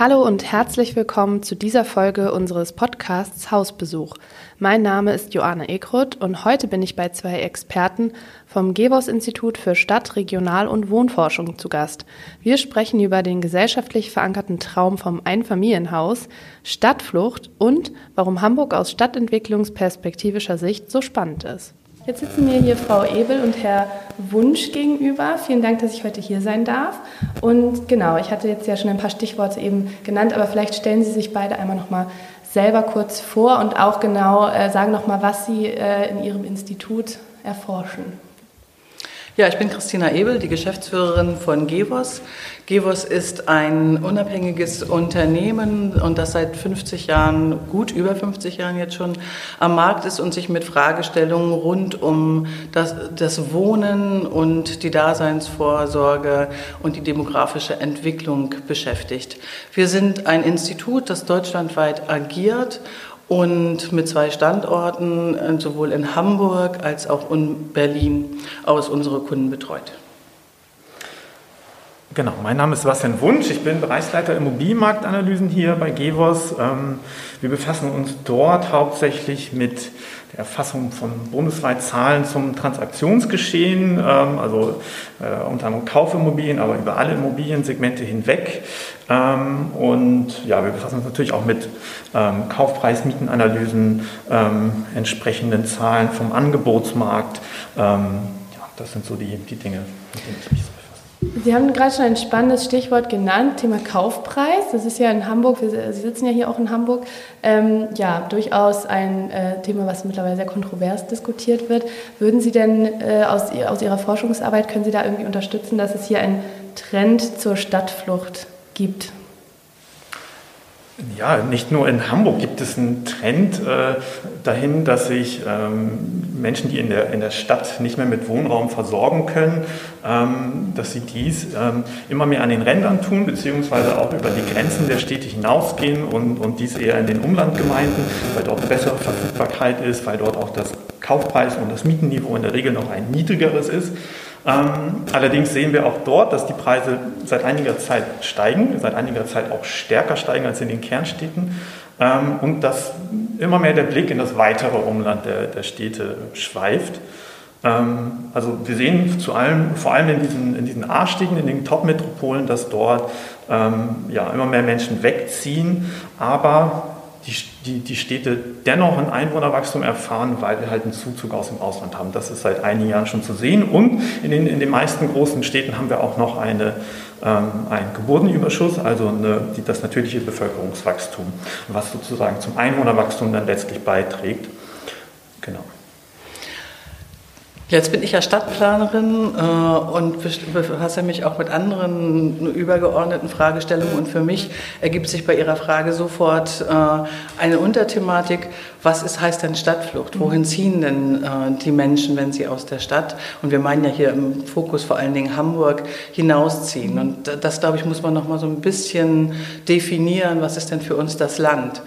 Hallo und herzlich willkommen zu dieser Folge unseres Podcasts Hausbesuch. Mein Name ist Joanna Ekrut und heute bin ich bei zwei Experten vom Gewos Institut für Stadt-, Regional- und Wohnforschung zu Gast. Wir sprechen über den gesellschaftlich verankerten Traum vom Einfamilienhaus, Stadtflucht und warum Hamburg aus stadtentwicklungsperspektivischer Sicht so spannend ist. Jetzt sitzen mir hier Frau Ebel und Herr Wunsch gegenüber. Vielen Dank, dass ich heute hier sein darf. Und genau, ich hatte jetzt ja schon ein paar Stichworte eben genannt, aber vielleicht stellen Sie sich beide einmal noch mal selber kurz vor und auch genau äh, sagen noch mal, was Sie äh, in Ihrem Institut erforschen. Ja, ich bin Christina Ebel, die Geschäftsführerin von Gevos. Gevos ist ein unabhängiges Unternehmen und das seit 50 Jahren, gut über 50 Jahren jetzt schon am Markt ist und sich mit Fragestellungen rund um das, das Wohnen und die Daseinsvorsorge und die demografische Entwicklung beschäftigt. Wir sind ein Institut, das deutschlandweit agiert und mit zwei Standorten, äh, sowohl in Hamburg als auch in Berlin, aus unsere Kunden betreut. Genau, mein Name ist Sebastian Wunsch, ich bin Bereichsleiter Immobilienmarktanalysen hier bei GEVOS. Ähm, wir befassen uns dort hauptsächlich mit der Erfassung von bundesweit Zahlen zum Transaktionsgeschehen, ähm, also äh, unter anderem Kaufimmobilien, aber über alle Immobiliensegmente hinweg. Ähm, und ja, wir befassen uns natürlich auch mit Kaufpreis, Mietenanalysen, entsprechenden Zahlen vom Angebotsmarkt. Das sind so die, die Dinge, mit denen ich mich so Sie haben gerade schon ein spannendes Stichwort genannt, Thema Kaufpreis. Das ist ja in Hamburg, wir, Sie sitzen ja hier auch in Hamburg, ähm, ja, durchaus ein äh, Thema, was mittlerweile sehr kontrovers diskutiert wird. Würden Sie denn äh, aus, aus Ihrer Forschungsarbeit, können Sie da irgendwie unterstützen, dass es hier einen Trend zur Stadtflucht gibt? Ja, nicht nur in Hamburg gibt es einen Trend äh, dahin, dass sich ähm, Menschen, die in der, in der Stadt nicht mehr mit Wohnraum versorgen können, ähm, dass sie dies ähm, immer mehr an den Rändern tun, beziehungsweise auch über die Grenzen der Städte hinausgehen und, und dies eher in den Umlandgemeinden, weil dort bessere Verfügbarkeit ist, weil dort auch das Kaufpreis und das Mietenniveau in der Regel noch ein niedrigeres ist. Ähm, allerdings sehen wir auch dort, dass die Preise seit einiger Zeit steigen, seit einiger Zeit auch stärker steigen als in den Kernstädten ähm, und dass immer mehr der Blick in das weitere Umland der, der Städte schweift. Ähm, also wir sehen zu allem, vor allem in diesen, in diesen A-Städten, in den Top-Metropolen, dass dort ja, immer mehr Menschen wegziehen, aber die, die, die Städte dennoch ein Einwohnerwachstum erfahren, weil wir halt einen Zuzug aus dem Ausland haben. Das ist seit einigen Jahren schon zu sehen. Und in den, in den meisten großen Städten haben wir auch noch eine, ähm, einen Geburtenüberschuss, also eine, die, das natürliche Bevölkerungswachstum, was sozusagen zum Einwohnerwachstum dann letztlich beiträgt. Genau. Jetzt bin ich ja Stadtplanerin äh, und befasse mich auch mit anderen übergeordneten Fragestellungen. Und für mich ergibt sich bei Ihrer Frage sofort äh, eine Unterthematik. Was ist, heißt denn Stadtflucht? Wohin ziehen denn äh, die Menschen, wenn sie aus der Stadt, und wir meinen ja hier im Fokus vor allen Dingen Hamburg, hinausziehen? Und das, glaube ich, muss man noch mal so ein bisschen definieren. Was ist denn für uns das Land?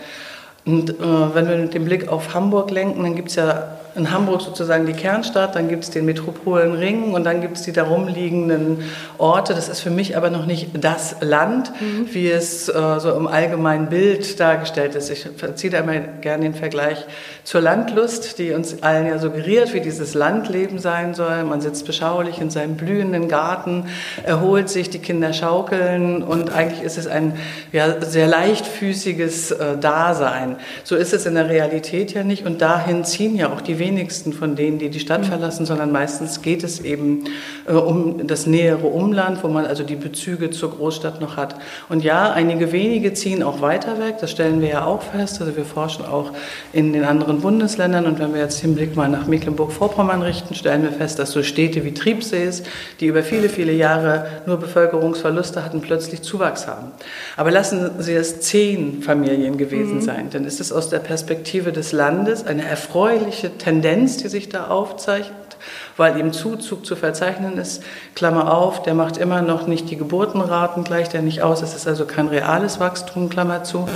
Und äh, wenn wir den Blick auf Hamburg lenken, dann gibt es ja in Hamburg sozusagen die Kernstadt, dann gibt es den Metropolenring und dann gibt es die darumliegenden Orte. Das ist für mich aber noch nicht das Land, mhm. wie es äh, so im allgemeinen Bild dargestellt ist. Ich ziehe da immer gerne den Vergleich zur Landlust, die uns allen ja suggeriert, wie dieses Landleben sein soll. Man sitzt beschaulich in seinem blühenden Garten, erholt sich, die Kinder schaukeln und eigentlich ist es ein ja, sehr leichtfüßiges äh, Dasein. So ist es in der Realität ja nicht und dahin ziehen ja auch die wenigsten von denen, die die Stadt verlassen, sondern meistens geht es eben äh, um das nähere Umland, wo man also die Bezüge zur Großstadt noch hat. Und ja, einige wenige ziehen auch weiter weg, das stellen wir ja auch fest. Also wir forschen auch in den anderen Bundesländern und wenn wir jetzt den Blick mal nach Mecklenburg-Vorpommern richten, stellen wir fest, dass so Städte wie Triebsees, die über viele, viele Jahre nur Bevölkerungsverluste hatten, plötzlich Zuwachs haben. Aber lassen Sie es zehn Familien gewesen mhm. sein, dann ist es aus der Perspektive des Landes eine erfreuliche Tendenz, die sich da aufzeichnet weil eben Zuzug zu verzeichnen ist. Klammer auf, der macht immer noch nicht die Geburtenraten, gleicht er nicht aus. Es ist also kein reales Wachstum, Klammer zu.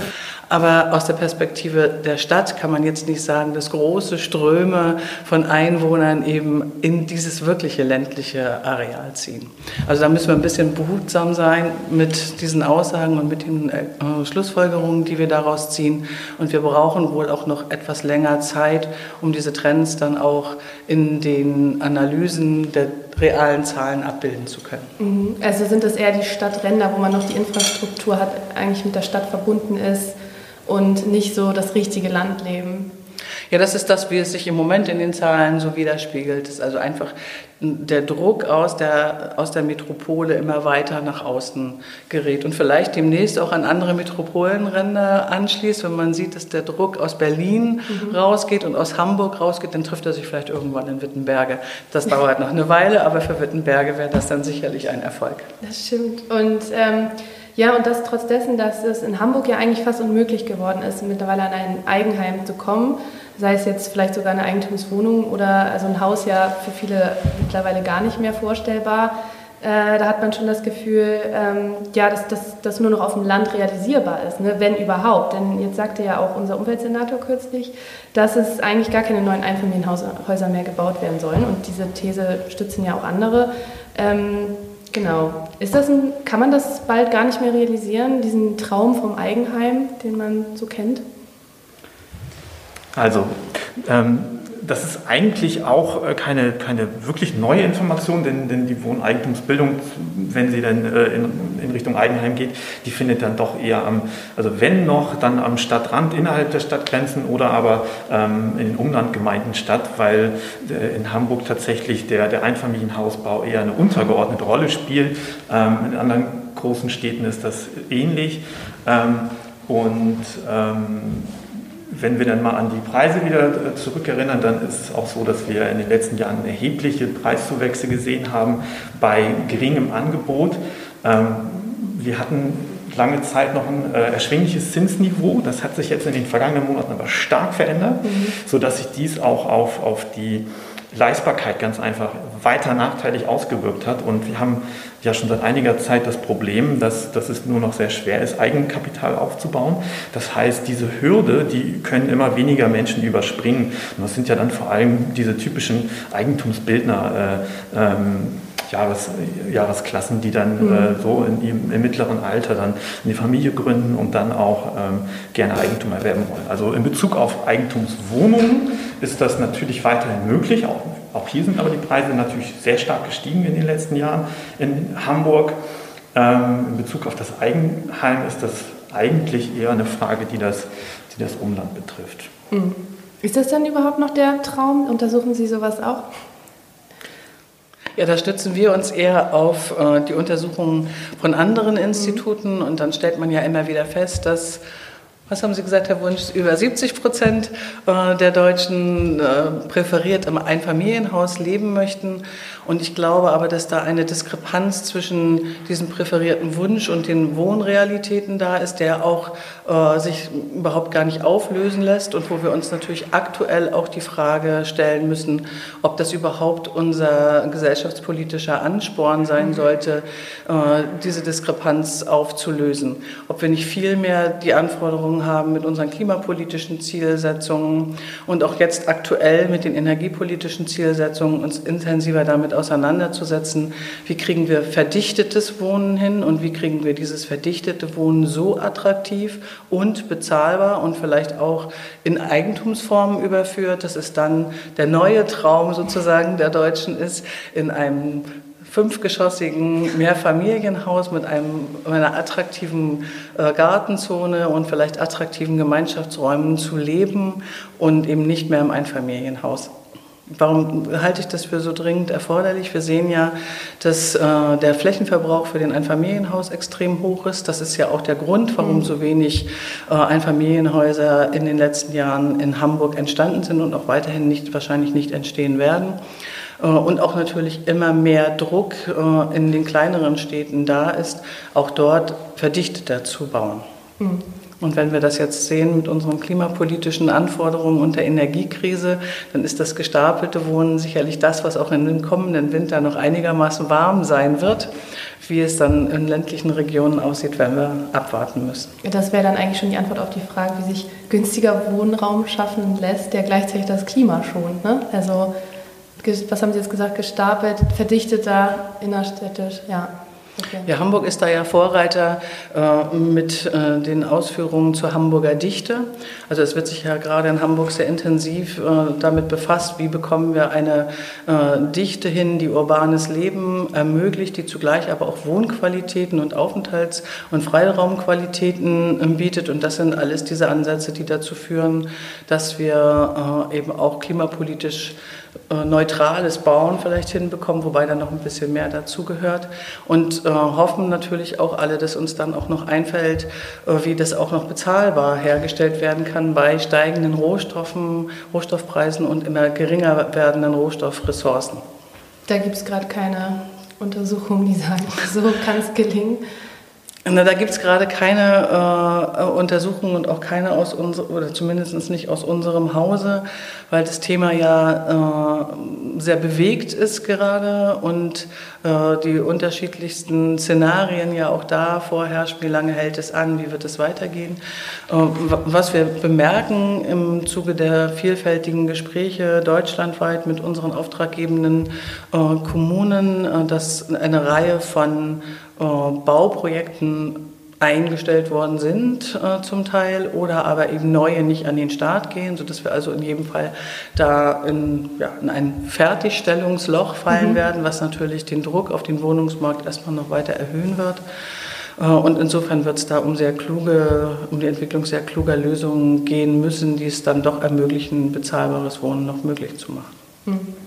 Aber aus der Perspektive der Stadt kann man jetzt nicht sagen, dass große Ströme von Einwohnern eben in dieses wirkliche ländliche Areal ziehen. Also da müssen wir ein bisschen behutsam sein mit diesen Aussagen und mit den äh, Schlussfolgerungen, die wir daraus ziehen. Und wir brauchen wohl auch noch etwas länger Zeit, um diese Trends dann auch in den Analysen der realen Zahlen abbilden zu können. Mhm. Also sind das eher die Stadtränder, wo man noch die Infrastruktur hat, eigentlich mit der Stadt verbunden ist? und nicht so das richtige Landleben. Ja, das ist das, wie es sich im Moment in den Zahlen so widerspiegelt. Ist also einfach der Druck aus der, aus der Metropole immer weiter nach außen gerät und vielleicht demnächst auch an andere Metropolenränder anschließt. Wenn man sieht, dass der Druck aus Berlin mhm. rausgeht und aus Hamburg rausgeht, dann trifft er sich vielleicht irgendwann in Wittenberge. Das dauert noch eine Weile, aber für Wittenberge wäre das dann sicherlich ein Erfolg. Das stimmt. Und ähm ja, und das trotz dessen, dass es in Hamburg ja eigentlich fast unmöglich geworden ist, mittlerweile an ein Eigenheim zu kommen, sei es jetzt vielleicht sogar eine Eigentumswohnung oder also ein Haus ja für viele mittlerweile gar nicht mehr vorstellbar. Äh, da hat man schon das Gefühl, ähm, ja, dass das nur noch auf dem Land realisierbar ist, ne? wenn überhaupt. Denn jetzt sagte ja auch unser Umweltsenator kürzlich, dass es eigentlich gar keine neuen Einfamilienhäuser mehr gebaut werden sollen. Und diese These stützen ja auch andere. Ähm, Genau. Ist das ein, kann man das bald gar nicht mehr realisieren, diesen Traum vom Eigenheim, den man so kennt? Also, ähm, das ist eigentlich auch äh, keine, keine wirklich neue Information, denn, denn die Wohneigentumsbildung, wenn sie dann äh, in, in, Richtung Eigenheim geht, die findet dann doch eher am, also wenn noch, dann am Stadtrand innerhalb der Stadtgrenzen oder aber ähm, in den Umlandgemeinden statt, weil äh, in Hamburg tatsächlich der, der Einfamilienhausbau eher eine untergeordnete Rolle spielt. Ähm, in anderen großen Städten ist das ähnlich. Ähm, und ähm, wenn wir dann mal an die Preise wieder äh, zurückerinnern, dann ist es auch so, dass wir in den letzten Jahren erhebliche Preiszuwächse gesehen haben bei geringem Angebot. Ähm, wir hatten lange Zeit noch ein äh, erschwingliches Zinsniveau. Das hat sich jetzt in den vergangenen Monaten aber stark verändert, mhm. sodass sich dies auch auf, auf die Leistbarkeit ganz einfach weiter nachteilig ausgewirkt hat. Und wir haben ja schon seit einiger Zeit das Problem, dass, dass es nur noch sehr schwer ist, Eigenkapital aufzubauen. Das heißt, diese Hürde, die können immer weniger Menschen überspringen. Und das sind ja dann vor allem diese typischen Eigentumsbildner. Äh, ähm, Jahres, Jahresklassen, die dann mhm. äh, so in, im, im, mittleren Alter dann eine Familie gründen und dann auch ähm, gerne Eigentum erwerben wollen. Also in Bezug auf Eigentumswohnungen ist das natürlich weiterhin möglich. Auch, auch hier sind aber die Preise natürlich sehr stark gestiegen in den letzten Jahren in Hamburg. Ähm, in Bezug auf das Eigenheim ist das eigentlich eher eine Frage, die das, die das Umland betrifft. Mhm. Ist das dann überhaupt noch der Traum? Untersuchen Sie sowas auch? Ja, da stützen wir uns eher auf äh, die Untersuchungen von anderen Instituten. Und dann stellt man ja immer wieder fest, dass was haben Sie gesagt, Herr Wunsch? Über 70 Prozent äh, der Deutschen äh, präferiert im Einfamilienhaus leben möchten. Und ich glaube aber, dass da eine Diskrepanz zwischen diesem präferierten Wunsch und den Wohnrealitäten da ist, der auch äh, sich überhaupt gar nicht auflösen lässt und wo wir uns natürlich aktuell auch die Frage stellen müssen, ob das überhaupt unser gesellschaftspolitischer Ansporn sein sollte, äh, diese Diskrepanz aufzulösen. Ob wir nicht vielmehr die Anforderungen haben mit unseren klimapolitischen Zielsetzungen und auch jetzt aktuell mit den energiepolitischen Zielsetzungen uns intensiver damit auseinanderzusetzen, wie kriegen wir verdichtetes Wohnen hin und wie kriegen wir dieses verdichtete Wohnen so attraktiv und bezahlbar und vielleicht auch in Eigentumsformen überführt, dass es dann der neue Traum sozusagen der Deutschen ist, in einem fünfgeschossigen Mehrfamilienhaus mit einem, einer attraktiven äh, Gartenzone und vielleicht attraktiven Gemeinschaftsräumen zu leben und eben nicht mehr im Einfamilienhaus. Warum halte ich das für so dringend erforderlich? Wir sehen ja, dass äh, der Flächenverbrauch für den Einfamilienhaus extrem hoch ist. Das ist ja auch der Grund, warum mhm. so wenig äh, Einfamilienhäuser in den letzten Jahren in Hamburg entstanden sind und auch weiterhin nicht, wahrscheinlich nicht entstehen werden. Äh, und auch natürlich immer mehr Druck äh, in den kleineren Städten da ist, auch dort verdichteter zu bauen. Mhm. Und wenn wir das jetzt sehen mit unseren klimapolitischen Anforderungen und der Energiekrise, dann ist das gestapelte Wohnen sicherlich das, was auch in den kommenden Winter noch einigermaßen warm sein wird. Wie es dann in ländlichen Regionen aussieht, werden wir abwarten müssen. Das wäre dann eigentlich schon die Antwort auf die Frage, wie sich günstiger Wohnraum schaffen lässt, der gleichzeitig das Klima schont. Ne? Also, was haben Sie jetzt gesagt, gestapelt, verdichteter, innerstädtisch, ja. Okay. Ja, Hamburg ist da ja Vorreiter äh, mit äh, den Ausführungen zur Hamburger Dichte. Also es wird sich ja gerade in Hamburg sehr intensiv äh, damit befasst, wie bekommen wir eine äh, Dichte hin, die urbanes Leben ermöglicht, die zugleich aber auch Wohnqualitäten und Aufenthalts- und Freiraumqualitäten äh, bietet. Und das sind alles diese Ansätze, die dazu führen, dass wir äh, eben auch klimapolitisch neutrales Bauen vielleicht hinbekommen, wobei dann noch ein bisschen mehr dazugehört. Und äh, hoffen natürlich auch alle, dass uns dann auch noch einfällt, äh, wie das auch noch bezahlbar hergestellt werden kann bei steigenden Rohstoffen, Rohstoffpreisen und immer geringer werdenden Rohstoffressourcen. Da gibt es gerade keine Untersuchungen, die sagen, so kann es gelingen. Na, da gibt es gerade keine äh, Untersuchungen und auch keine aus unserem, oder zumindest nicht aus unserem Hause, weil das Thema ja äh, sehr bewegt ist gerade und äh, die unterschiedlichsten Szenarien ja auch da vorherrschen. Wie lange hält es an? Wie wird es weitergehen? Äh, was wir bemerken im Zuge der vielfältigen Gespräche deutschlandweit mit unseren auftraggebenden äh, Kommunen, äh, dass eine Reihe von Bauprojekten eingestellt worden sind äh, zum Teil oder aber eben neue nicht an den Start gehen, sodass wir also in jedem Fall da in, ja, in ein Fertigstellungsloch fallen mhm. werden, was natürlich den Druck auf den Wohnungsmarkt erstmal noch weiter erhöhen wird. Äh, und insofern wird es da um sehr kluge, um die Entwicklung sehr kluger Lösungen gehen müssen, die es dann doch ermöglichen, bezahlbares Wohnen noch möglich zu machen. Mhm.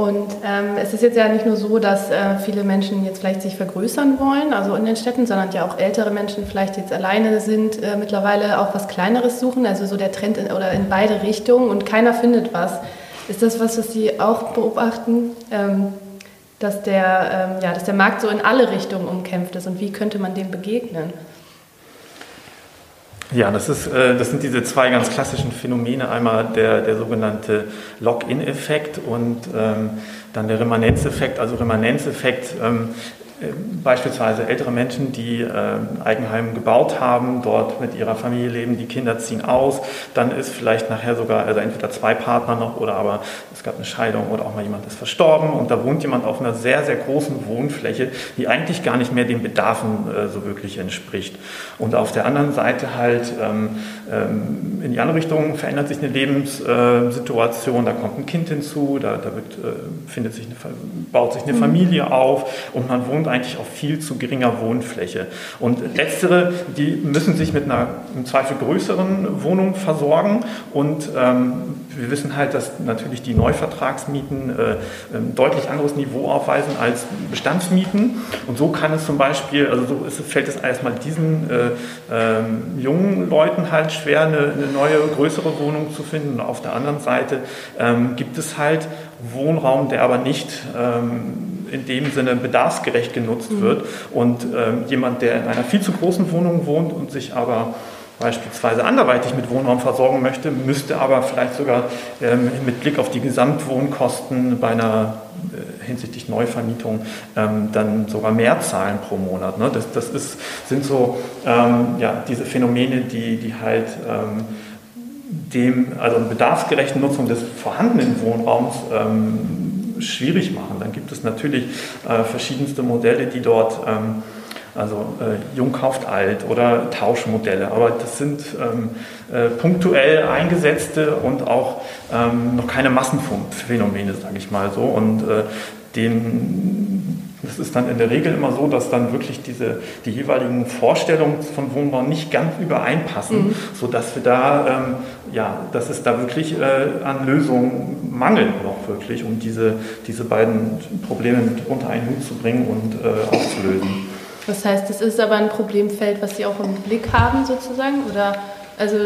Und ähm, es ist jetzt ja nicht nur so, dass äh, viele Menschen jetzt vielleicht sich vergrößern wollen, also in den Städten, sondern ja auch ältere Menschen vielleicht jetzt alleine sind, äh, mittlerweile auch was Kleineres suchen, also so der Trend in, oder in beide Richtungen und keiner findet was. Ist das was, was Sie auch beobachten, ähm, dass, der, ähm, ja, dass der Markt so in alle Richtungen umkämpft ist und wie könnte man dem begegnen? Ja, das, ist, äh, das sind diese zwei ganz klassischen Phänomene. Einmal der, der sogenannte Lock-in-Effekt und ähm, dann der Remanenzeffekt. Also Remanenzeffekt ähm, beispielsweise ältere Menschen, die äh, Eigenheim gebaut haben, dort mit ihrer Familie leben, die Kinder ziehen aus, dann ist vielleicht nachher sogar, also entweder zwei Partner noch oder aber es gab eine Scheidung oder auch mal jemand ist verstorben und da wohnt jemand auf einer sehr, sehr großen Wohnfläche, die eigentlich gar nicht mehr den Bedarfen äh, so wirklich entspricht. Und auf der anderen Seite halt ähm, ähm, in die andere Richtung verändert sich eine Lebenssituation, da kommt ein Kind hinzu, da, da wird, äh, findet sich eine, baut sich eine mhm. Familie auf und man wohnt eigentlich auf viel zu geringer Wohnfläche. Und letztere, die müssen sich mit einer im Zweifel größeren Wohnung versorgen und ähm, wir wissen halt, dass natürlich die Neuvertragsmieten äh, ein deutlich anderes Niveau aufweisen als Bestandsmieten. Und so kann es zum Beispiel, also so ist, fällt es erstmal diesen äh, ähm, jungen Leuten halt schwer, eine, eine, neue, größere Wohnung zu finden. Und auf der anderen Seite ähm, gibt es halt Wohnraum, der aber nicht ähm, in dem Sinne bedarfsgerecht genutzt mhm. wird. Und ähm, jemand, der in einer viel zu großen Wohnung wohnt und sich aber beispielsweise anderweitig mit Wohnraum versorgen möchte, müsste aber vielleicht sogar ähm, mit Blick auf die Gesamtwohnkosten bei einer äh, hinsichtlich Neuvermietung ähm, dann sogar mehr zahlen pro Monat. Ne? Das, das ist, sind so ähm, ja, diese Phänomene, die, die halt ähm, dem, also bedarfsgerechten Nutzung des vorhandenen Wohnraums ähm, schwierig machen. Dann gibt es natürlich äh, verschiedenste Modelle, die dort ähm, also äh, Jung kauft alt oder Tauschmodelle. Aber das sind ähm, äh, punktuell eingesetzte und auch ähm, noch keine Massenphänomene, sage ich mal so. Und äh, den das ist dann in der Regel immer so, dass dann wirklich diese, die jeweiligen Vorstellungen von Wohnbau nicht ganz übereinpassen, mhm. sodass wir da, ähm, ja, dass es da wirklich äh, an Lösungen mangelt auch wirklich, um diese, diese beiden Probleme mit unter einen Hut zu bringen und äh, aufzulösen. Das heißt, das ist aber ein Problemfeld, was Sie auch im Blick haben sozusagen, oder also,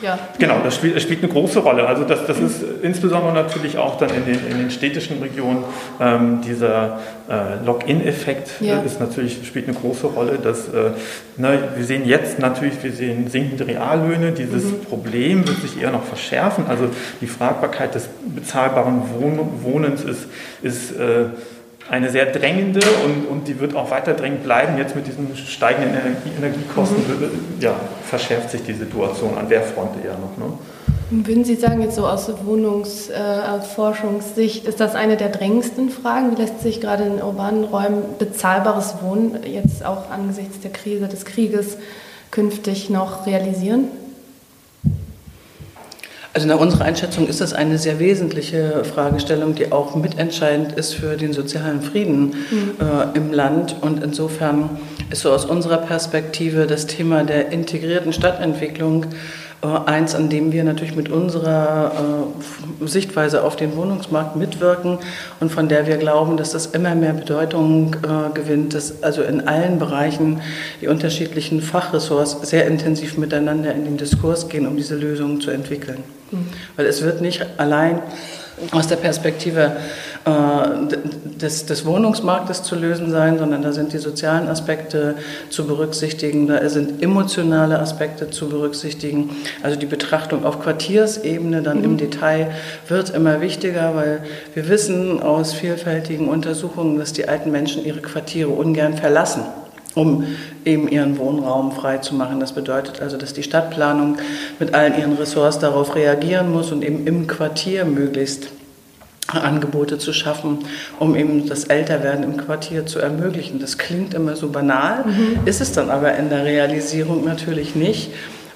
ja. Genau, das spielt, das spielt eine große Rolle. Also das, das ist insbesondere natürlich auch dann in den, in den städtischen Regionen ähm, dieser äh, Login-Effekt ja. ist natürlich, spielt eine große Rolle. Dass, äh, ne, wir sehen jetzt natürlich, wir sehen sinkende Reallöhne. Dieses mhm. Problem wird sich eher noch verschärfen. Also die Fragbarkeit des bezahlbaren Wohn Wohnens ist, ist äh, eine sehr drängende und, und die wird auch weiter drängend bleiben. Jetzt mit diesen steigenden Energie, Energiekosten mhm. ja, verschärft sich die Situation an der Front eher noch. Ne? Würden Sie sagen, jetzt so aus Wohnungsforschungssicht, äh, ist das eine der drängendsten Fragen? Wie lässt sich gerade in urbanen Räumen bezahlbares Wohnen jetzt auch angesichts der Krise, des Krieges künftig noch realisieren? Also nach unserer Einschätzung ist das eine sehr wesentliche Fragestellung, die auch mitentscheidend ist für den sozialen Frieden mhm. äh, im Land. Und insofern ist so aus unserer Perspektive das Thema der integrierten Stadtentwicklung eins, an dem wir natürlich mit unserer äh, Sichtweise auf den Wohnungsmarkt mitwirken und von der wir glauben, dass das immer mehr Bedeutung äh, gewinnt, dass also in allen Bereichen die unterschiedlichen Fachressorts sehr intensiv miteinander in den Diskurs gehen, um diese Lösungen zu entwickeln. Mhm. Weil es wird nicht allein aus der Perspektive äh, des, des, Wohnungsmarktes zu lösen sein, sondern da sind die sozialen Aspekte zu berücksichtigen, da sind emotionale Aspekte zu berücksichtigen. Also die Betrachtung auf Quartiersebene dann mhm. im Detail wird immer wichtiger, weil wir wissen aus vielfältigen Untersuchungen, dass die alten Menschen ihre Quartiere ungern verlassen um eben ihren Wohnraum frei zu machen. Das bedeutet also, dass die Stadtplanung mit allen ihren Ressorts darauf reagieren muss und eben im Quartier möglichst Angebote zu schaffen, um eben das Älterwerden im Quartier zu ermöglichen. Das klingt immer so banal, mhm. ist es dann aber in der Realisierung natürlich nicht.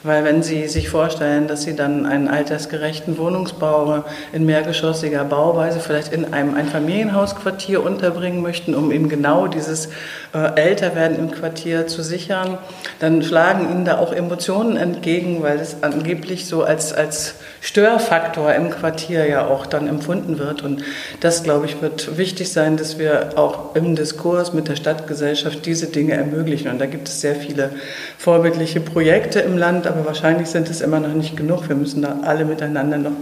Weil wenn Sie sich vorstellen, dass Sie dann einen altersgerechten Wohnungsbau in mehrgeschossiger Bauweise vielleicht in einem Einfamilienhausquartier unterbringen möchten, um eben genau dieses äh, Älterwerden im Quartier zu sichern, dann schlagen Ihnen da auch Emotionen entgegen, weil es angeblich so als, als Störfaktor im Quartier ja auch dann empfunden wird. Und das, glaube ich, wird wichtig sein, dass wir auch im Diskurs mit der Stadtgesellschaft diese Dinge ermöglichen. Und da gibt es sehr viele vorbildliche Projekte im Land, aber wahrscheinlich sind es immer noch nicht genug. Wir müssen da alle miteinander noch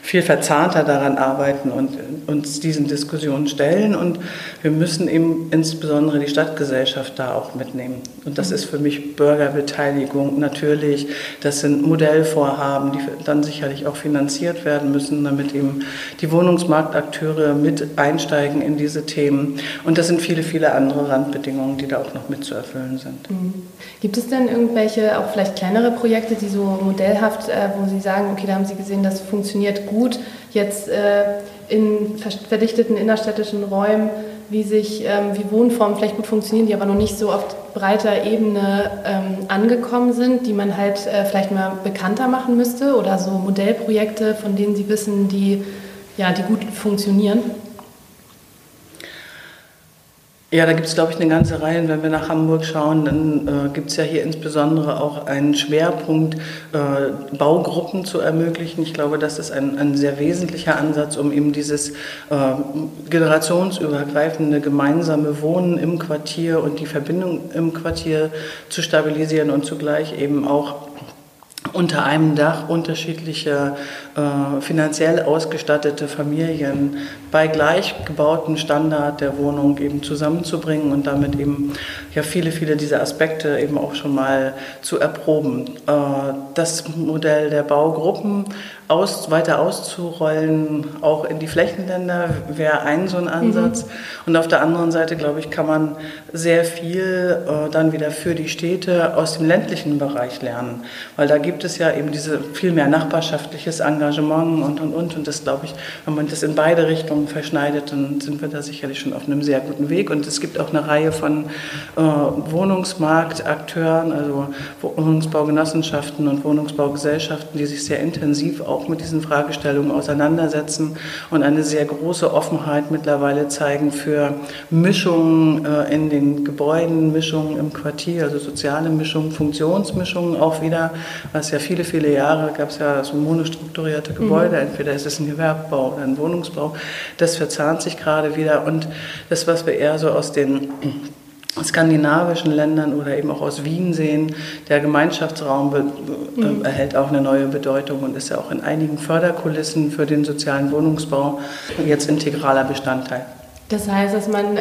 viel verzahnter daran arbeiten und uns diesen Diskussionen stellen. Und wir müssen eben insbesondere die Stadtgesellschaft da auch mitnehmen. Und das ist für mich Bürgerbeteiligung natürlich. Das sind Modellvorhaben, die dann sicherlich auch finanziert werden müssen, damit eben die Wohnungsmarktakteure mit einsteigen in diese Themen. Und das sind viele, viele andere Randbedingungen, die da auch noch mit zu erfüllen sind. Mhm. Gibt es denn irgendwelche, auch vielleicht kleinere Projekte, die so modellhaft, äh, wo Sie sagen, okay, da haben Sie gesehen, das funktioniert gut, jetzt äh, in verdichteten innerstädtischen Räumen, wie sich, ähm, wie Wohnformen vielleicht gut funktionieren, die aber noch nicht so auf breiter Ebene ähm, angekommen sind, die man halt äh, vielleicht mal bekannter machen müsste oder so Modellprojekte, von denen Sie wissen, die, ja, die gut funktionieren? Ja, da gibt es, glaube ich, eine ganze Reihe. Und wenn wir nach Hamburg schauen, dann äh, gibt es ja hier insbesondere auch einen Schwerpunkt, äh, Baugruppen zu ermöglichen. Ich glaube, das ist ein, ein sehr wesentlicher Ansatz, um eben dieses äh, generationsübergreifende gemeinsame Wohnen im Quartier und die Verbindung im Quartier zu stabilisieren und zugleich eben auch unter einem Dach unterschiedliche äh, finanziell ausgestattete Familien bei gleich gebautem Standard der Wohnung eben zusammenzubringen und damit eben ja viele, viele dieser Aspekte eben auch schon mal zu erproben. Äh, das Modell der Baugruppen aus, weiter auszurollen, auch in die Flächenländer, wäre ein so ein Ansatz. Mhm. Und auf der anderen Seite, glaube ich, kann man sehr viel äh, dann wieder für die Städte aus dem ländlichen Bereich lernen. Weil da gibt es ja eben diese viel mehr nachbarschaftliches Engagement und, und, und. Und das, glaube ich, wenn man das in beide Richtungen verschneidet, dann sind wir da sicherlich schon auf einem sehr guten Weg. Und es gibt auch eine Reihe von äh, Wohnungsmarktakteuren, also Wohnungsbaugenossenschaften und Wohnungsbaugesellschaften, die sich sehr intensiv auch auch mit diesen Fragestellungen auseinandersetzen und eine sehr große Offenheit mittlerweile zeigen für Mischungen äh, in den Gebäuden, Mischungen im Quartier, also soziale Mischungen, Funktionsmischungen auch wieder, was ja viele, viele Jahre gab es ja so monostrukturierte Gebäude, mhm. entweder ist es ein Gewerbbau oder ein Wohnungsbau. Das verzahnt sich gerade wieder und das, was wir eher so aus den skandinavischen Ländern oder eben auch aus Wien sehen, der Gemeinschaftsraum äh, mhm. erhält auch eine neue Bedeutung und ist ja auch in einigen Förderkulissen für den sozialen Wohnungsbau jetzt integraler Bestandteil. Das heißt, dass man, äh,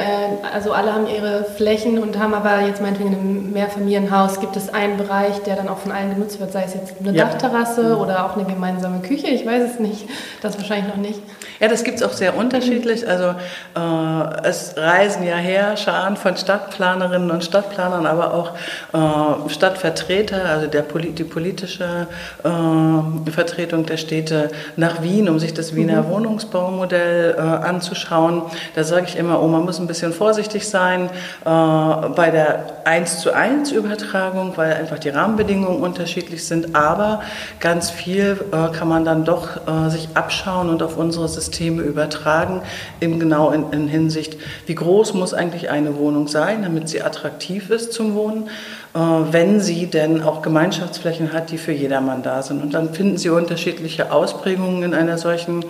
also alle haben ihre Flächen und haben aber jetzt meinetwegen in einem Mehrfamilienhaus, gibt es einen Bereich, der dann auch von allen genutzt wird, sei es jetzt eine ja. Dachterrasse mhm. oder auch eine gemeinsame Küche, ich weiß es nicht, das wahrscheinlich noch nicht. Ja, das gibt es auch sehr unterschiedlich. Also äh, es reisen ja her Scharen von Stadtplanerinnen und Stadtplanern, aber auch äh, Stadtvertreter, also der, die politische äh, Vertretung der Städte nach Wien, um sich das Wiener mhm. Wohnungsbaumodell äh, anzuschauen. Da sage ich immer, oh, man muss ein bisschen vorsichtig sein äh, bei der 1 zu 1 Übertragung, weil einfach die Rahmenbedingungen unterschiedlich sind. Aber ganz viel äh, kann man dann doch sich abschauen und auf unsere Systeme Systeme übertragen, eben genau in, in Hinsicht, wie groß muss eigentlich eine Wohnung sein, damit sie attraktiv ist zum Wohnen wenn sie denn auch Gemeinschaftsflächen hat, die für jedermann da sind. Und dann finden Sie unterschiedliche Ausprägungen in einer solchen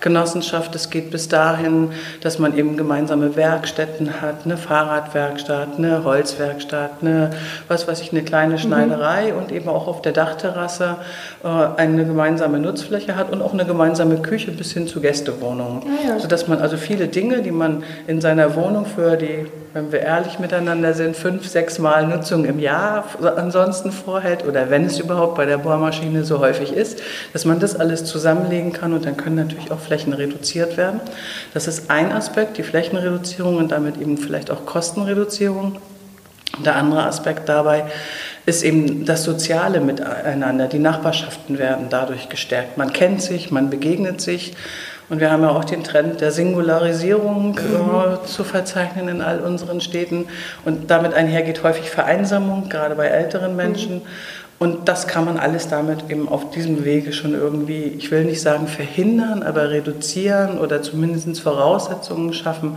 Genossenschaft. Es geht bis dahin, dass man eben gemeinsame Werkstätten hat, eine Fahrradwerkstatt, eine Holzwerkstatt, eine, was weiß ich, eine kleine mhm. Schneiderei mhm. und eben auch auf der Dachterrasse äh, eine gemeinsame Nutzfläche hat und auch eine gemeinsame Küche bis hin zu Gästewohnungen. Ja, ja. Sodass man also viele Dinge, die man in seiner Wohnung für die, wenn wir ehrlich miteinander sind, fünf, sechs Mal Nutzung im Jahr ansonsten vorhält oder wenn es überhaupt bei der Bohrmaschine so häufig ist, dass man das alles zusammenlegen kann und dann können natürlich auch Flächen reduziert werden. Das ist ein Aspekt, die Flächenreduzierung und damit eben vielleicht auch Kostenreduzierung. Der andere Aspekt dabei ist eben das Soziale miteinander. Die Nachbarschaften werden dadurch gestärkt. Man kennt sich, man begegnet sich. Und wir haben ja auch den Trend der Singularisierung äh, mhm. zu verzeichnen in all unseren Städten. Und damit einhergeht häufig Vereinsamung, gerade bei älteren Menschen. Mhm. Und das kann man alles damit eben auf diesem Wege schon irgendwie, ich will nicht sagen verhindern, aber reduzieren oder zumindest Voraussetzungen schaffen,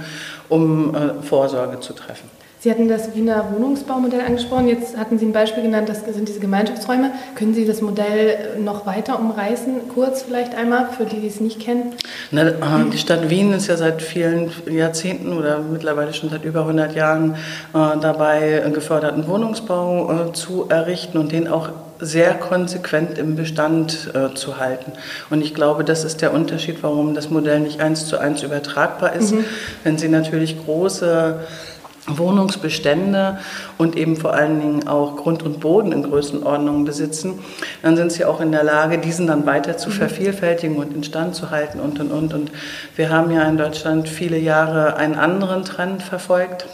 um äh, Vorsorge zu treffen. Sie hatten das Wiener Wohnungsbaumodell angesprochen. Jetzt hatten Sie ein Beispiel genannt, das sind diese Gemeinschaftsräume. Können Sie das Modell noch weiter umreißen, kurz vielleicht einmal, für die, die es nicht kennen? Na, äh, die Stadt Wien ist ja seit vielen Jahrzehnten oder mittlerweile schon seit über 100 Jahren äh, dabei, einen geförderten Wohnungsbau äh, zu errichten und den auch sehr konsequent im Bestand äh, zu halten. Und ich glaube, das ist der Unterschied, warum das Modell nicht eins zu eins übertragbar ist. Mhm. Wenn Sie natürlich große Wohnungsbestände und eben vor allen Dingen auch Grund und Boden in Größenordnungen besitzen, dann sind sie auch in der Lage, diesen dann weiter zu mhm. vervielfältigen und instand zu halten und und und. Und wir haben ja in Deutschland viele Jahre einen anderen Trend verfolgt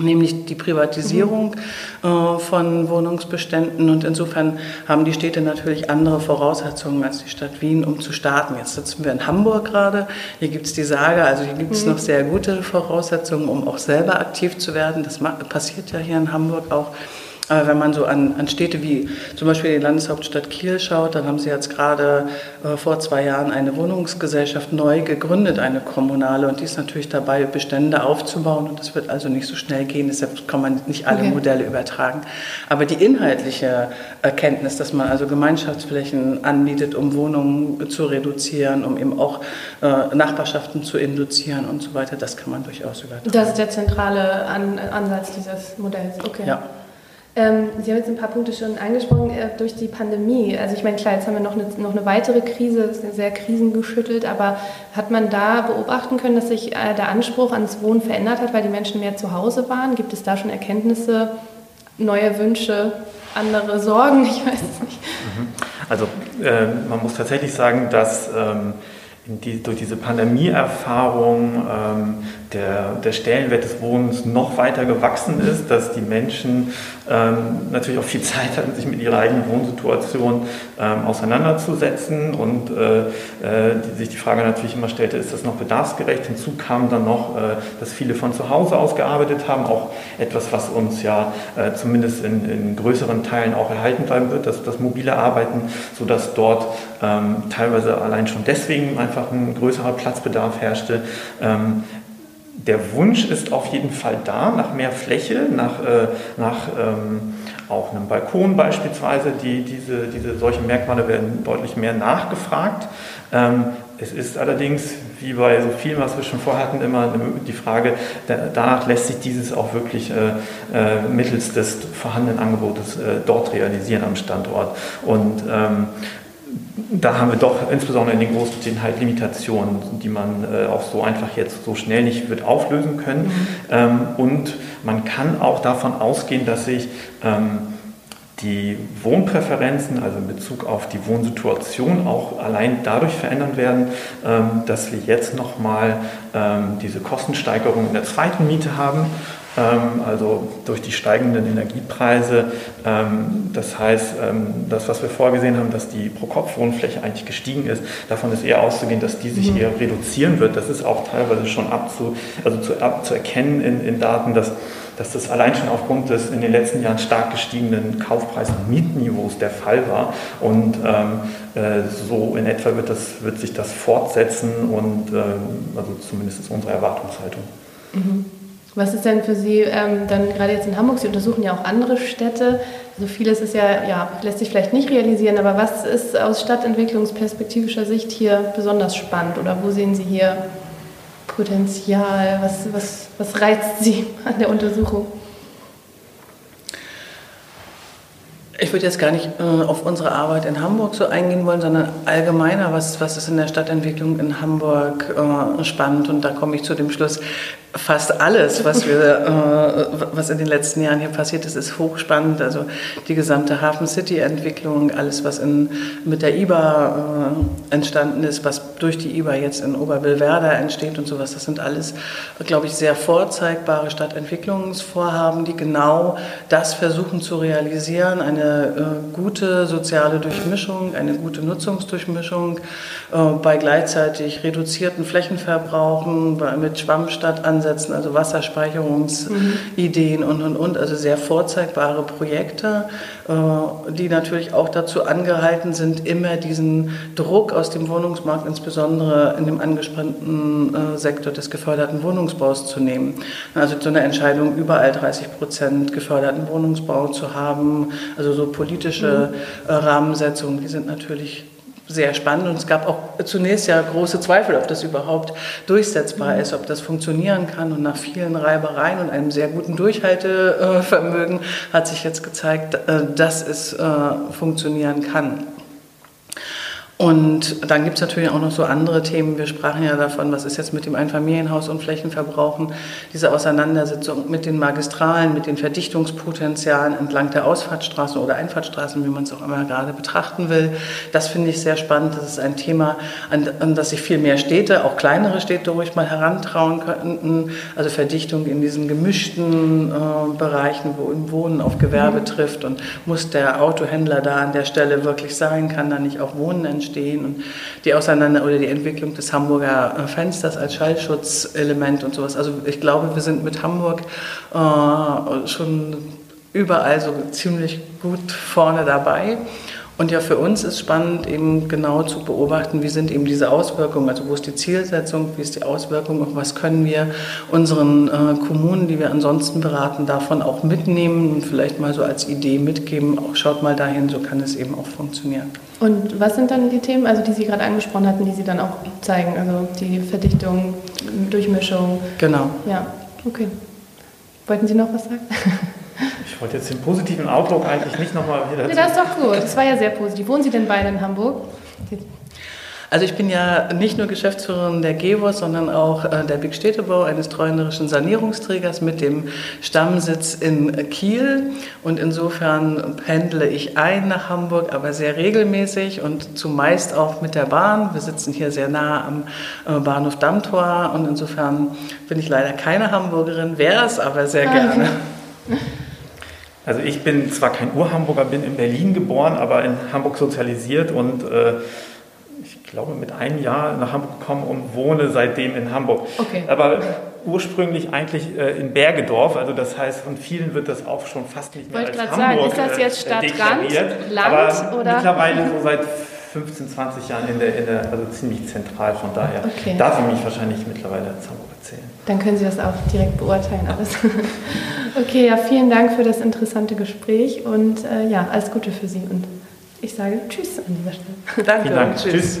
nämlich die Privatisierung äh, von Wohnungsbeständen. Und insofern haben die Städte natürlich andere Voraussetzungen als die Stadt Wien, um zu starten. Jetzt sitzen wir in Hamburg gerade. Hier gibt es die Sage, also hier gibt es mhm. noch sehr gute Voraussetzungen, um auch selber aktiv zu werden. Das passiert ja hier in Hamburg auch. Aber wenn man so an, an Städte wie zum Beispiel die Landeshauptstadt Kiel schaut, dann haben sie jetzt gerade äh, vor zwei Jahren eine Wohnungsgesellschaft neu gegründet, eine kommunale. Und die ist natürlich dabei, Bestände aufzubauen. Und das wird also nicht so schnell gehen. Deshalb kann man nicht alle okay. Modelle übertragen. Aber die inhaltliche Erkenntnis, dass man also Gemeinschaftsflächen anbietet, um Wohnungen zu reduzieren, um eben auch äh, Nachbarschaften zu induzieren und so weiter, das kann man durchaus übertragen. Das ist der zentrale An Ansatz dieses Modells. Okay. Ja. Ähm, Sie haben jetzt ein paar Punkte schon angesprochen äh, durch die Pandemie. Also ich meine, klar, jetzt haben wir noch eine, noch eine weitere Krise, ist sehr krisengeschüttelt, aber hat man da beobachten können, dass sich äh, der Anspruch ans Wohnen verändert hat, weil die Menschen mehr zu Hause waren? Gibt es da schon Erkenntnisse, neue Wünsche, andere Sorgen? Ich weiß es nicht. Mhm. Also äh, man muss tatsächlich sagen, dass ähm, die, durch diese Pandemieerfahrung ähm, der, der Stellenwert des Wohnens noch weiter gewachsen ist, dass die Menschen ähm, natürlich auch viel Zeit hatten, sich mit ihrer eigenen Wohnsituation ähm, auseinanderzusetzen und äh, äh, die, sich die Frage natürlich immer stellte, ist das noch bedarfsgerecht? Hinzu kam dann noch, äh, dass viele von zu Hause aus gearbeitet haben, auch etwas, was uns ja äh, zumindest in, in, größeren Teilen auch erhalten bleiben wird, dass das mobile Arbeiten, sodass dort ähm, teilweise allein schon deswegen einfach ein größerer Platzbedarf herrschte. Ähm, der Wunsch ist auf jeden Fall da nach mehr Fläche, nach, äh, nach ähm, auch einem Balkon beispielsweise. Die, diese, diese, solche Merkmale werden deutlich mehr nachgefragt. Ähm, es ist allerdings, wie bei so vielem, was wir schon vorher hatten, immer die Frage, danach lässt sich dieses auch wirklich äh, äh, mittels des vorhandenen Angebotes äh, dort realisieren am Standort. Und ähm, da haben wir doch insbesondere in den Großstädten halt Limitationen, die man äh, auch so einfach jetzt so schnell nicht wird auflösen können. Mhm. Ähm, und man kann auch davon ausgehen, dass sich ähm, die Wohnpräferenzen, also in Bezug auf die Wohnsituation, auch allein dadurch verändern werden, ähm, dass wir jetzt nochmal ähm, diese Kostensteigerung in der zweiten Miete haben ähm, also durch die steigenden Energiepreise. Das heißt, das, was wir vorgesehen haben, dass die Pro-Kopf-Wohnfläche eigentlich gestiegen ist, davon ist eher auszugehen, dass die sich mhm. eher reduzieren wird. Das ist auch teilweise schon abzu, also zu, abzuerkennen in, in Daten, dass dass das allein schon aufgrund des in den letzten Jahren stark gestiegenen Kaufpreis- und Mietniveaus der Fall war. Und ähm, äh, so in etwa wird, das, wird sich das fortsetzen und ähm, also zumindest ist unsere Erwartungshaltung. Mhm. Was ist denn für Sie ähm, dann gerade jetzt in Hamburg? Sie untersuchen ja auch andere Städte. Also vieles ist ja, ja, lässt sich vielleicht nicht realisieren, aber was ist aus stadtentwicklungsperspektivischer Sicht hier besonders spannend oder wo sehen Sie hier Potenzial? Was, was, was reizt Sie an der Untersuchung? Ich würde jetzt gar nicht äh, auf unsere Arbeit in Hamburg so eingehen wollen, sondern allgemeiner, was, was ist in der Stadtentwicklung in Hamburg äh, spannend. Und da komme ich zu dem Schluss, fast alles, was, wir, äh, was in den letzten Jahren hier passiert ist, ist hochspannend. Also die gesamte Hafen City-Entwicklung, alles, was in, mit der IBA äh, entstanden ist, was durch die IBA jetzt in Oberbillwerder entsteht und sowas, das sind alles, glaube ich, sehr vorzeigbare Stadtentwicklungsvorhaben, die genau das versuchen zu realisieren, eine äh, gute soziale Durchmischung, eine gute Nutzungsdurchmischung äh, bei gleichzeitig reduzierten Flächenverbrauchen, mit Schwammstadt an ansetzen, also Wasserspeicherungsideen mhm. und, und, und, also sehr vorzeigbare Projekte, äh, die natürlich auch dazu angehalten sind, immer diesen Druck aus dem Wohnungsmarkt, insbesondere in dem angespannten äh, Sektor des geförderten Wohnungsbaus zu nehmen. Also so eine Entscheidung, überall 30 Prozent geförderten Wohnungsbau zu haben, also so politische mhm. Rahmensetzungen, die sind natürlich sehr spannend und es gab auch zunächst ja große Zweifel, ob das überhaupt durchsetzbar ist, ob das funktionieren kann und nach vielen Reibereien und einem sehr guten Durchhaltevermögen hat sich jetzt gezeigt, äh, dass es äh, funktionieren kann. Und dann gibt es natürlich auch noch so andere Themen. Wir sprachen ja davon, was ist jetzt mit dem Einfamilienhaus und Flächenverbrauchen, diese Auseinandersetzung mit den Magistralen, mit den Verdichtungspotenzialen entlang der Ausfahrtsstraßen oder Einfahrtsstraßen, wie man es auch immer gerade betrachten will. Das finde ich sehr spannend. Das ist ein Thema, an, an das sich viel mehr Städte, auch kleinere Städte ruhig mal herantrauen könnten. Also Verdichtung in diesen gemischten äh, Bereichen, wo im Wohnen auf Gewerbe trifft und muss der Autohändler da an der Stelle wirklich sein, kann da nicht auch Wohnen entstehen entstehen und die Auseinander oder die Entwicklung des Hamburger äh, Fensters als Schallschutzelement und sowas. Also ich glaube, wir sind mit Hamburg äh, schon überall so ziemlich gut vorne dabei. Und ja, für uns ist spannend, eben genau zu beobachten, wie sind eben diese Auswirkungen, also wo ist die Zielsetzung, wie ist die Auswirkung und was können wir unseren äh, Kommunen, die wir ansonsten beraten, davon auch mitnehmen und vielleicht mal so als Idee mitgeben, auch schaut mal dahin, so kann es eben auch funktionieren. Und was sind dann die Themen, also die Sie gerade angesprochen hatten, die Sie dann auch zeigen, also die Verdichtung, Durchmischung? Genau. Ja, okay. Wollten Sie noch was sagen? Ich wollte jetzt den positiven Outlook eigentlich nicht nochmal wieder. Nee, das ist doch gut. Das war ja sehr positiv. Wohnen Sie denn beide in Hamburg? Also ich bin ja nicht nur Geschäftsführerin der GEWOS, sondern auch äh, der Big Städtebau, eines treuhänderischen Sanierungsträgers mit dem Stammsitz in Kiel. Und insofern pendle ich ein nach Hamburg, aber sehr regelmäßig und zumeist auch mit der Bahn. Wir sitzen hier sehr nah am äh, Bahnhof Dammtor und insofern bin ich leider keine Hamburgerin, wäre es aber sehr gerne. Also ich bin zwar kein Urhamburger, bin in Berlin geboren, aber in Hamburg sozialisiert und äh, ich glaube mit einem Jahr nach Hamburg gekommen und wohne seitdem in Hamburg. Okay. Aber ursprünglich eigentlich äh, in Bergedorf, also das heißt, von vielen wird das auch schon fast nicht mehr Wollte als Hamburg sagen, ist das jetzt äh, Stadtrand, Land aber oder? mittlerweile so seit 15, 20 Jahren in der, in der, also ziemlich zentral, von daher okay. darf ich mich wahrscheinlich mittlerweile als Hamburg erzählen. Dann können Sie das auch direkt beurteilen alles. okay, ja, vielen Dank für das interessante Gespräch und äh, ja, alles Gute für Sie und ich sage Tschüss an dieser Stelle. Danke. Vielen Dank. Tschüss. tschüss.